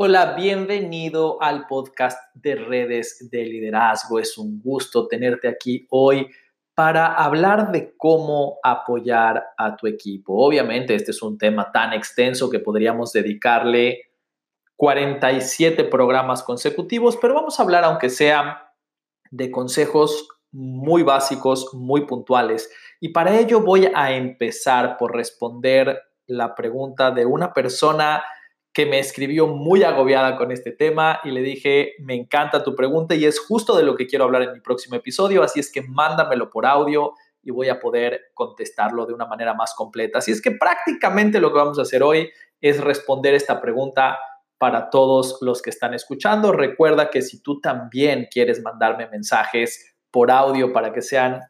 Hola, bienvenido al podcast de redes de liderazgo. Es un gusto tenerte aquí hoy para hablar de cómo apoyar a tu equipo. Obviamente, este es un tema tan extenso que podríamos dedicarle 47 programas consecutivos, pero vamos a hablar, aunque sea, de consejos muy básicos, muy puntuales. Y para ello voy a empezar por responder la pregunta de una persona que me escribió muy agobiada con este tema y le dije, me encanta tu pregunta y es justo de lo que quiero hablar en mi próximo episodio, así es que mándamelo por audio y voy a poder contestarlo de una manera más completa. Así es que prácticamente lo que vamos a hacer hoy es responder esta pregunta para todos los que están escuchando. Recuerda que si tú también quieres mandarme mensajes por audio para que sean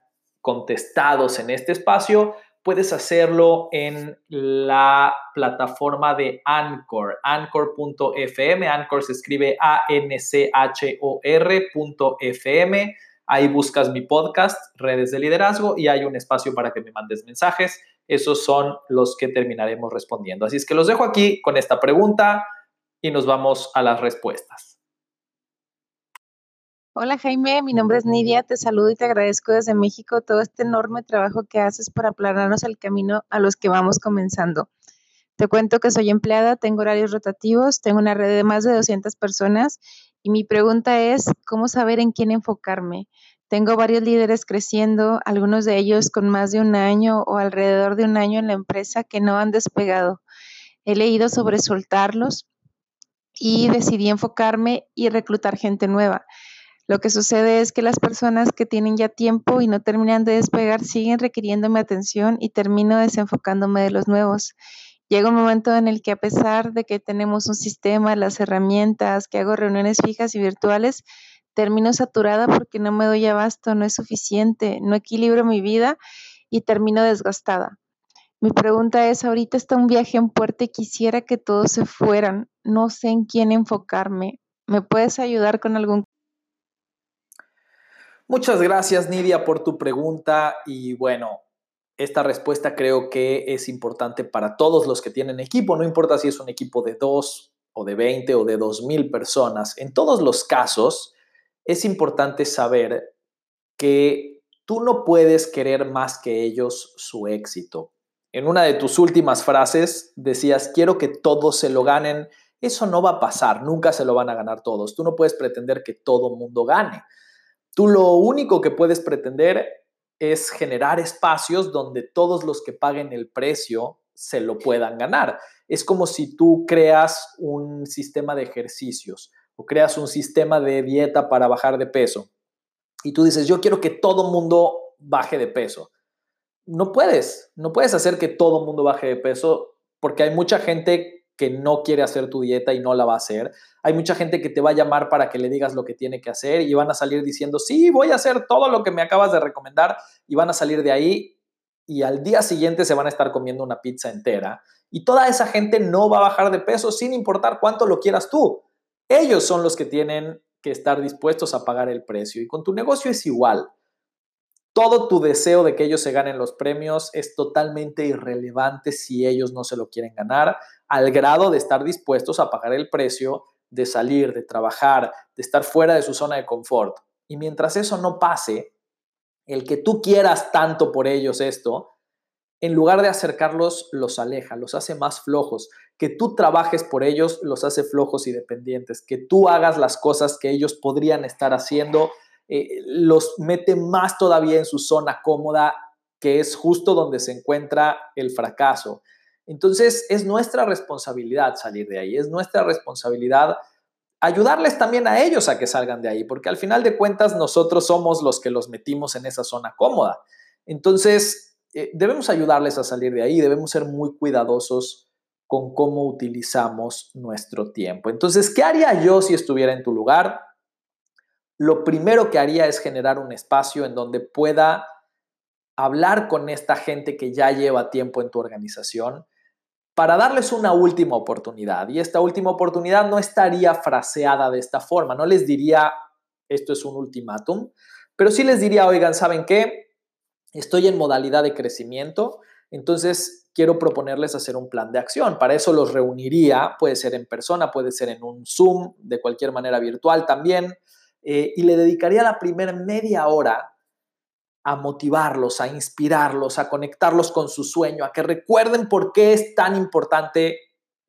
contestados en este espacio, puedes hacerlo en la plataforma de Anchor, anchor.fm. Anchor se escribe A-N-C-H-O-R.fm. Ahí buscas mi podcast, Redes de Liderazgo, y hay un espacio para que me mandes mensajes. Esos son los que terminaremos respondiendo. Así es que los dejo aquí con esta pregunta y nos vamos a las respuestas. Hola Jaime, mi nombre es Nidia, te saludo y te agradezco desde México todo este enorme trabajo que haces para aplanarnos el camino a los que vamos comenzando. Te cuento que soy empleada, tengo horarios rotativos, tengo una red de más de 200 personas y mi pregunta es, ¿cómo saber en quién enfocarme? Tengo varios líderes creciendo, algunos de ellos con más de un año o alrededor de un año en la empresa que no han despegado. He leído sobre soltarlos y decidí enfocarme y reclutar gente nueva. Lo que sucede es que las personas que tienen ya tiempo y no terminan de despegar siguen requiriendo mi atención y termino desenfocándome de los nuevos. Llega un momento en el que a pesar de que tenemos un sistema, las herramientas, que hago reuniones fijas y virtuales, termino saturada porque no me doy abasto, no es suficiente, no equilibro mi vida y termino desgastada. Mi pregunta es, ahorita está un viaje en puerta y quisiera que todos se fueran, no sé en quién enfocarme. ¿Me puedes ayudar con algún Muchas gracias, Nidia, por tu pregunta. Y bueno, esta respuesta creo que es importante para todos los que tienen equipo, no importa si es un equipo de dos o de 20 o de dos mil personas. En todos los casos, es importante saber que tú no puedes querer más que ellos su éxito. En una de tus últimas frases decías, quiero que todos se lo ganen. Eso no va a pasar, nunca se lo van a ganar todos. Tú no puedes pretender que todo mundo gane. Tú lo único que puedes pretender es generar espacios donde todos los que paguen el precio se lo puedan ganar. Es como si tú creas un sistema de ejercicios o creas un sistema de dieta para bajar de peso y tú dices, yo quiero que todo mundo baje de peso. No puedes, no puedes hacer que todo mundo baje de peso porque hay mucha gente que no quiere hacer tu dieta y no la va a hacer. Hay mucha gente que te va a llamar para que le digas lo que tiene que hacer y van a salir diciendo, sí, voy a hacer todo lo que me acabas de recomendar y van a salir de ahí y al día siguiente se van a estar comiendo una pizza entera. Y toda esa gente no va a bajar de peso sin importar cuánto lo quieras tú. Ellos son los que tienen que estar dispuestos a pagar el precio. Y con tu negocio es igual. Todo tu deseo de que ellos se ganen los premios es totalmente irrelevante si ellos no se lo quieren ganar, al grado de estar dispuestos a pagar el precio de salir, de trabajar, de estar fuera de su zona de confort. Y mientras eso no pase, el que tú quieras tanto por ellos esto, en lugar de acercarlos, los aleja, los hace más flojos. Que tú trabajes por ellos, los hace flojos y dependientes. Que tú hagas las cosas que ellos podrían estar haciendo eh, los mete más todavía en su zona cómoda, que es justo donde se encuentra el fracaso. Entonces, es nuestra responsabilidad salir de ahí, es nuestra responsabilidad ayudarles también a ellos a que salgan de ahí, porque al final de cuentas nosotros somos los que los metimos en esa zona cómoda. Entonces, eh, debemos ayudarles a salir de ahí, debemos ser muy cuidadosos con cómo utilizamos nuestro tiempo. Entonces, ¿qué haría yo si estuviera en tu lugar? Lo primero que haría es generar un espacio en donde pueda hablar con esta gente que ya lleva tiempo en tu organización para darles una última oportunidad. Y esta última oportunidad no estaría fraseada de esta forma, no les diría esto es un ultimátum, pero sí les diría, oigan, ¿saben qué? Estoy en modalidad de crecimiento, entonces quiero proponerles hacer un plan de acción. Para eso los reuniría, puede ser en persona, puede ser en un Zoom, de cualquier manera virtual también, eh, y le dedicaría la primera media hora a motivarlos, a inspirarlos, a conectarlos con su sueño, a que recuerden por qué es tan importante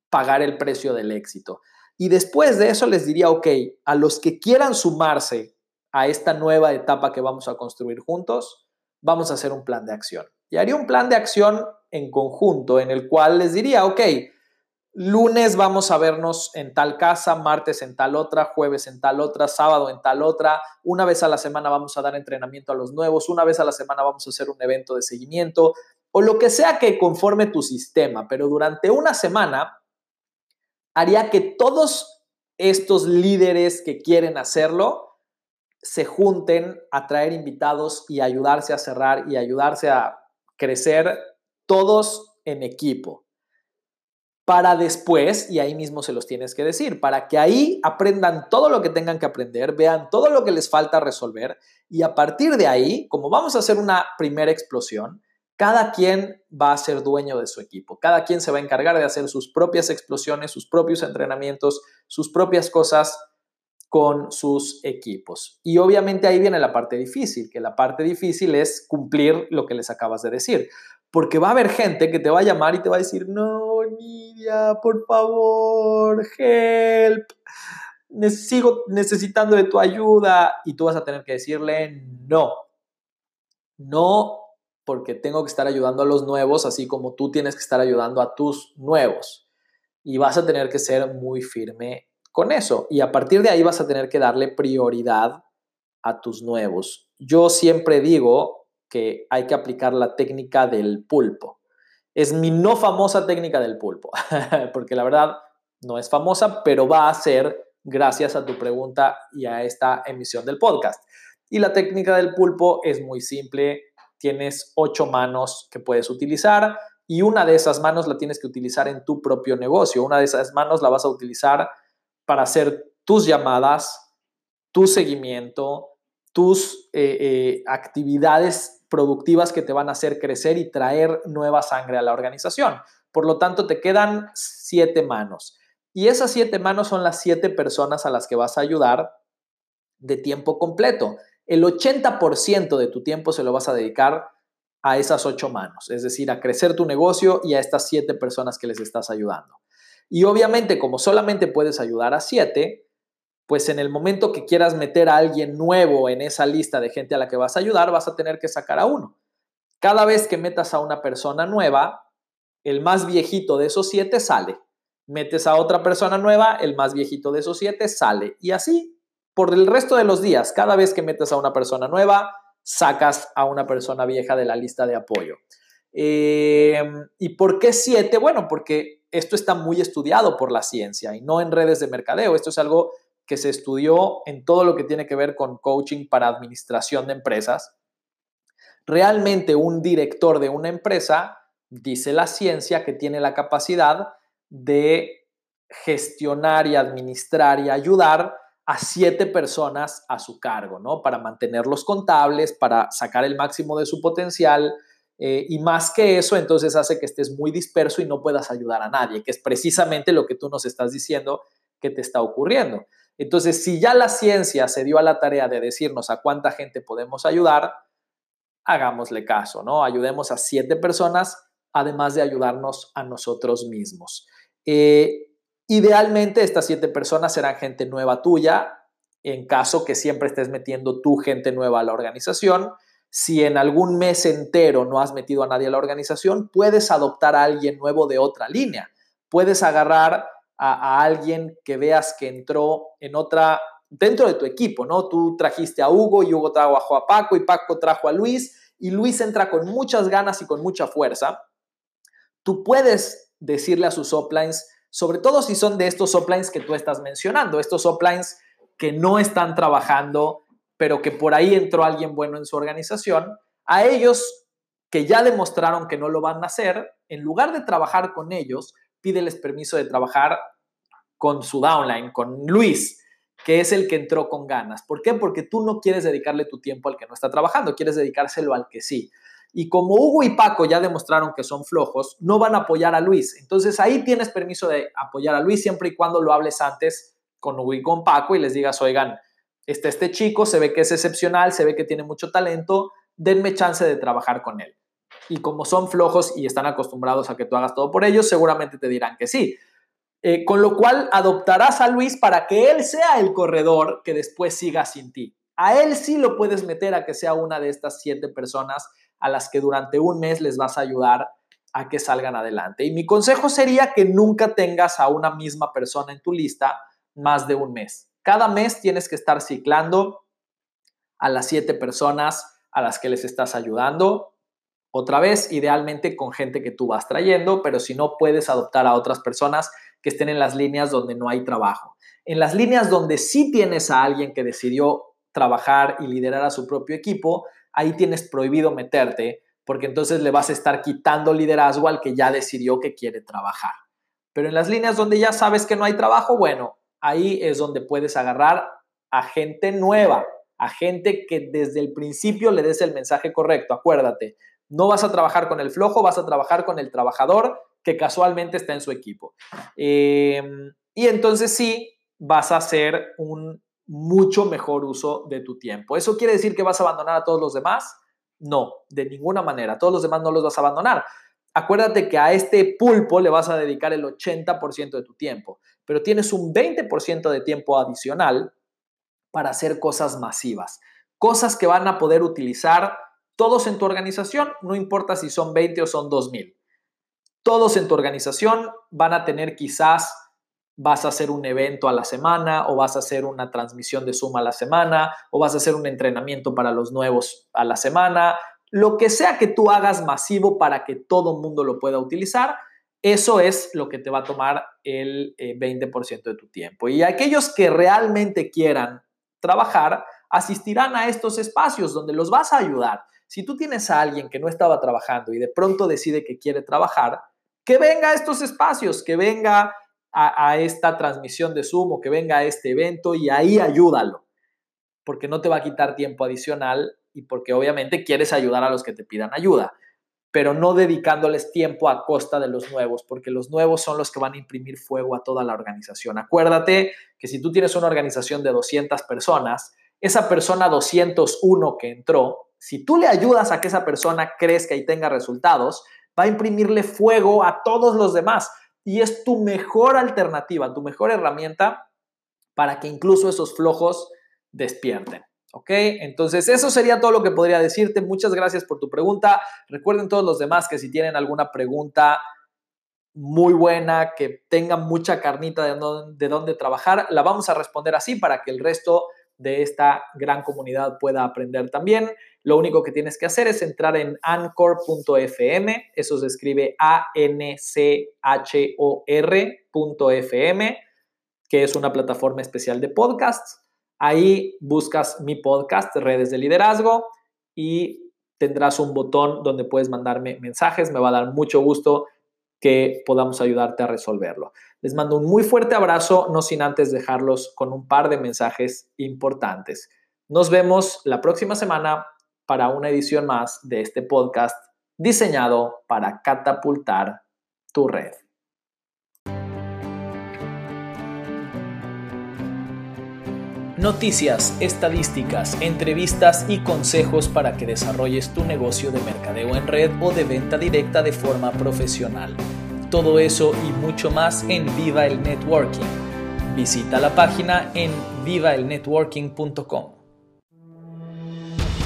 pagar el precio del éxito. Y después de eso les diría, ok, a los que quieran sumarse a esta nueva etapa que vamos a construir juntos, vamos a hacer un plan de acción. Y haría un plan de acción en conjunto en el cual les diría, ok, lunes vamos a vernos en tal casa, martes en tal otra, jueves en tal otra, sábado en tal otra, una vez a la semana vamos a dar entrenamiento a los nuevos, una vez a la semana vamos a hacer un evento de seguimiento o lo que sea que conforme tu sistema, pero durante una semana haría que todos estos líderes que quieren hacerlo se junten a traer invitados y ayudarse a cerrar y ayudarse a crecer todos en equipo para después, y ahí mismo se los tienes que decir, para que ahí aprendan todo lo que tengan que aprender, vean todo lo que les falta resolver y a partir de ahí, como vamos a hacer una primera explosión, cada quien va a ser dueño de su equipo, cada quien se va a encargar de hacer sus propias explosiones, sus propios entrenamientos, sus propias cosas con sus equipos. Y obviamente ahí viene la parte difícil, que la parte difícil es cumplir lo que les acabas de decir, porque va a haber gente que te va a llamar y te va a decir, no, ni por favor, help, sigo necesitando de tu ayuda y tú vas a tener que decirle no. No porque tengo que estar ayudando a los nuevos, así como tú tienes que estar ayudando a tus nuevos. Y vas a tener que ser muy firme con eso. Y a partir de ahí vas a tener que darle prioridad a tus nuevos. Yo siempre digo que hay que aplicar la técnica del pulpo. Es mi no famosa técnica del pulpo, porque la verdad no es famosa, pero va a ser gracias a tu pregunta y a esta emisión del podcast. Y la técnica del pulpo es muy simple. Tienes ocho manos que puedes utilizar y una de esas manos la tienes que utilizar en tu propio negocio. Una de esas manos la vas a utilizar para hacer tus llamadas, tu seguimiento, tus eh, eh, actividades productivas que te van a hacer crecer y traer nueva sangre a la organización. Por lo tanto, te quedan siete manos. Y esas siete manos son las siete personas a las que vas a ayudar de tiempo completo. El 80% de tu tiempo se lo vas a dedicar a esas ocho manos, es decir, a crecer tu negocio y a estas siete personas que les estás ayudando. Y obviamente, como solamente puedes ayudar a siete, pues en el momento que quieras meter a alguien nuevo en esa lista de gente a la que vas a ayudar, vas a tener que sacar a uno. Cada vez que metas a una persona nueva, el más viejito de esos siete sale. Metes a otra persona nueva, el más viejito de esos siete sale. Y así, por el resto de los días, cada vez que metes a una persona nueva, sacas a una persona vieja de la lista de apoyo. Em, ¿Y por qué siete? Bueno, porque esto está muy estudiado por la ciencia y no en redes de mercadeo. Esto es algo que se estudió en todo lo que tiene que ver con coaching para administración de empresas. Realmente un director de una empresa, dice la ciencia, que tiene la capacidad de gestionar y administrar y ayudar a siete personas a su cargo, ¿no? Para mantenerlos contables, para sacar el máximo de su potencial. Eh, y más que eso, entonces hace que estés muy disperso y no puedas ayudar a nadie, que es precisamente lo que tú nos estás diciendo que te está ocurriendo. Entonces, si ya la ciencia se dio a la tarea de decirnos a cuánta gente podemos ayudar, hagámosle caso, ¿no? Ayudemos a siete personas, además de ayudarnos a nosotros mismos. Eh, idealmente, estas siete personas serán gente nueva tuya, en caso que siempre estés metiendo tu gente nueva a la organización. Si en algún mes entero no has metido a nadie a la organización, puedes adoptar a alguien nuevo de otra línea. Puedes agarrar a, alguien que veas que entró en otra, dentro de tu equipo, ¿no? Tú trajiste a Hugo y Hugo trajo a Paco y Paco trajo a Luis y Luis entra con muchas ganas y con mucha fuerza. Tú puedes decirle a sus uplines, sobre todo si son de estos uplines que tú estás mencionando, estos uplines que no están trabajando, pero que por ahí entró alguien bueno en su organización, a ellos que ya demostraron que no lo van a hacer, en lugar de trabajar con ellos, pídeles permiso de trabajar con su downline, con Luis, que es el que entró con ganas. ¿Por qué? Porque tú no quieres dedicarle tu tiempo al que no está trabajando, quieres dedicárselo al que sí. Y como Hugo y Paco ya demostraron que son flojos, no van a apoyar a Luis. Entonces ahí tienes permiso de apoyar a Luis siempre y cuando lo hables antes con Hugo y con Paco y les digas, oigan, este, este chico se ve que es excepcional, se ve que tiene mucho talento, denme chance de trabajar con él. Y como son flojos y están acostumbrados a que tú hagas todo por ellos, seguramente te dirán que sí. Eh, con lo cual adoptarás a Luis para que él sea el corredor que después siga sin ti. A él sí lo puedes meter a que sea una de estas siete personas a las que durante un mes les vas a ayudar a que salgan adelante. Y mi consejo sería que nunca tengas a una misma persona en tu lista más de un mes. Cada mes tienes que estar ciclando a las siete personas a las que les estás ayudando. Otra vez, idealmente con gente que tú vas trayendo, pero si no puedes adoptar a otras personas que estén en las líneas donde no hay trabajo. En las líneas donde sí tienes a alguien que decidió trabajar y liderar a su propio equipo, ahí tienes prohibido meterte porque entonces le vas a estar quitando liderazgo al que ya decidió que quiere trabajar. Pero en las líneas donde ya sabes que no hay trabajo, bueno, ahí es donde puedes agarrar a gente nueva, a gente que desde el principio le des el mensaje correcto. Acuérdate, no vas a trabajar con el flojo, vas a trabajar con el trabajador que casualmente está en su equipo. Em, y entonces sí, vas a hacer un mucho mejor uso de tu tiempo. ¿Eso quiere decir que vas a abandonar a todos los demás? No, de ninguna manera. Todos los demás no los vas a abandonar. Acuérdate que a este pulpo le vas a dedicar el 80% de tu tiempo, pero tienes un 20% de tiempo adicional para hacer cosas masivas, cosas que van a poder utilizar todos en tu organización, no importa si son 20 o son 2000. Todos en tu organización van a tener quizás vas a hacer un evento a la semana o vas a hacer una transmisión de Zoom a la semana o vas a hacer un entrenamiento para los nuevos a la semana. Lo que sea que tú hagas masivo para que todo el mundo lo pueda utilizar, eso es lo que te va a tomar el 20% eh, de tu tiempo. Y aquellos que realmente quieran trabajar, asistirán a estos espacios donde los vas a ayudar. Si tú tienes a alguien que no estaba trabajando y de pronto decide que quiere trabajar, que venga a estos espacios, que venga a, esta transmisión de Zoom o que venga a este evento y ahí ayúdalo, porque no te va a quitar tiempo adicional y porque obviamente quieres ayudar a los que te pidan ayuda, pero no dedicándoles tiempo a costa de los nuevos, porque los nuevos son los que van a imprimir fuego a toda la organización. Acuérdate que si tú tienes una organización de 200 personas, esa persona 201 que entró, si tú le ayudas a que esa persona crezca y tenga resultados, va a imprimirle fuego a todos los demás y es tu mejor alternativa, tu mejor herramienta para que incluso esos flojos despierten. ¿Ok? Entonces, eso sería todo lo que podría decirte. Muchas gracias por tu pregunta. Recuerden todos los demás que si tienen alguna pregunta muy buena, que tengan mucha carnita de de dónde trabajar, la vamos a responder así para que el resto de esta gran comunidad pueda aprender también. Lo único que tienes que hacer es entrar en anchor.fm, eso se escribe A-N-C-H-O-R.fm, que es una plataforma especial de podcasts. Ahí buscas mi podcast, Redes de Liderazgo, y tendrás un botón donde puedes mandarme mensajes. Me va a dar mucho gusto que podamos ayudarte a resolverlo. Les mando un muy fuerte abrazo, no sin antes dejarlos con un par de mensajes importantes. Nos vemos la próxima semana para una edición más de este podcast diseñado para catapultar tu red. Noticias, estadísticas, entrevistas y consejos para que desarrolles tu negocio de mercadeo en red o de venta directa de forma profesional. Todo eso y mucho más en Viva el Networking. Visita la página en vivaelnetworking.com.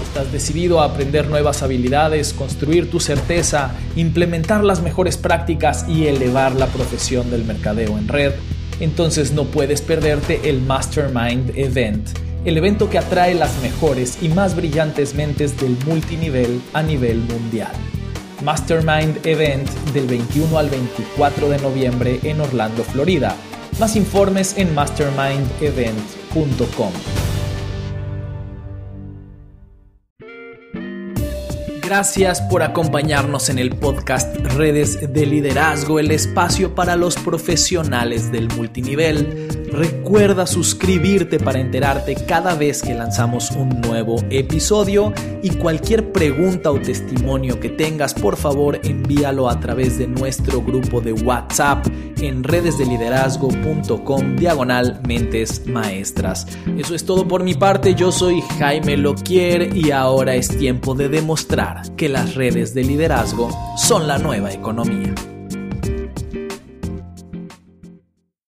¿Estás decidido a aprender nuevas habilidades, construir tu certeza, implementar las mejores prácticas y elevar la profesión del mercadeo en red? Entonces no puedes perderte el Mastermind Event, el evento que atrae las mejores y más brillantes mentes del multinivel a nivel mundial. Mastermind Event del 21 al 24 de noviembre en Orlando, Florida. Más informes en mastermindevent.com. Gracias por acompañarnos en el podcast Redes de Liderazgo, el espacio para los profesionales del multinivel. Recuerda suscribirte para enterarte cada vez que lanzamos un nuevo episodio y cualquier pregunta o testimonio que tengas, por favor envíalo a través de nuestro grupo de WhatsApp en redesdeliderazgo.com diagonal mentes maestras. Eso es todo por mi parte, yo soy Jaime Loquier y ahora es tiempo de demostrar que las redes de liderazgo son la nueva economía.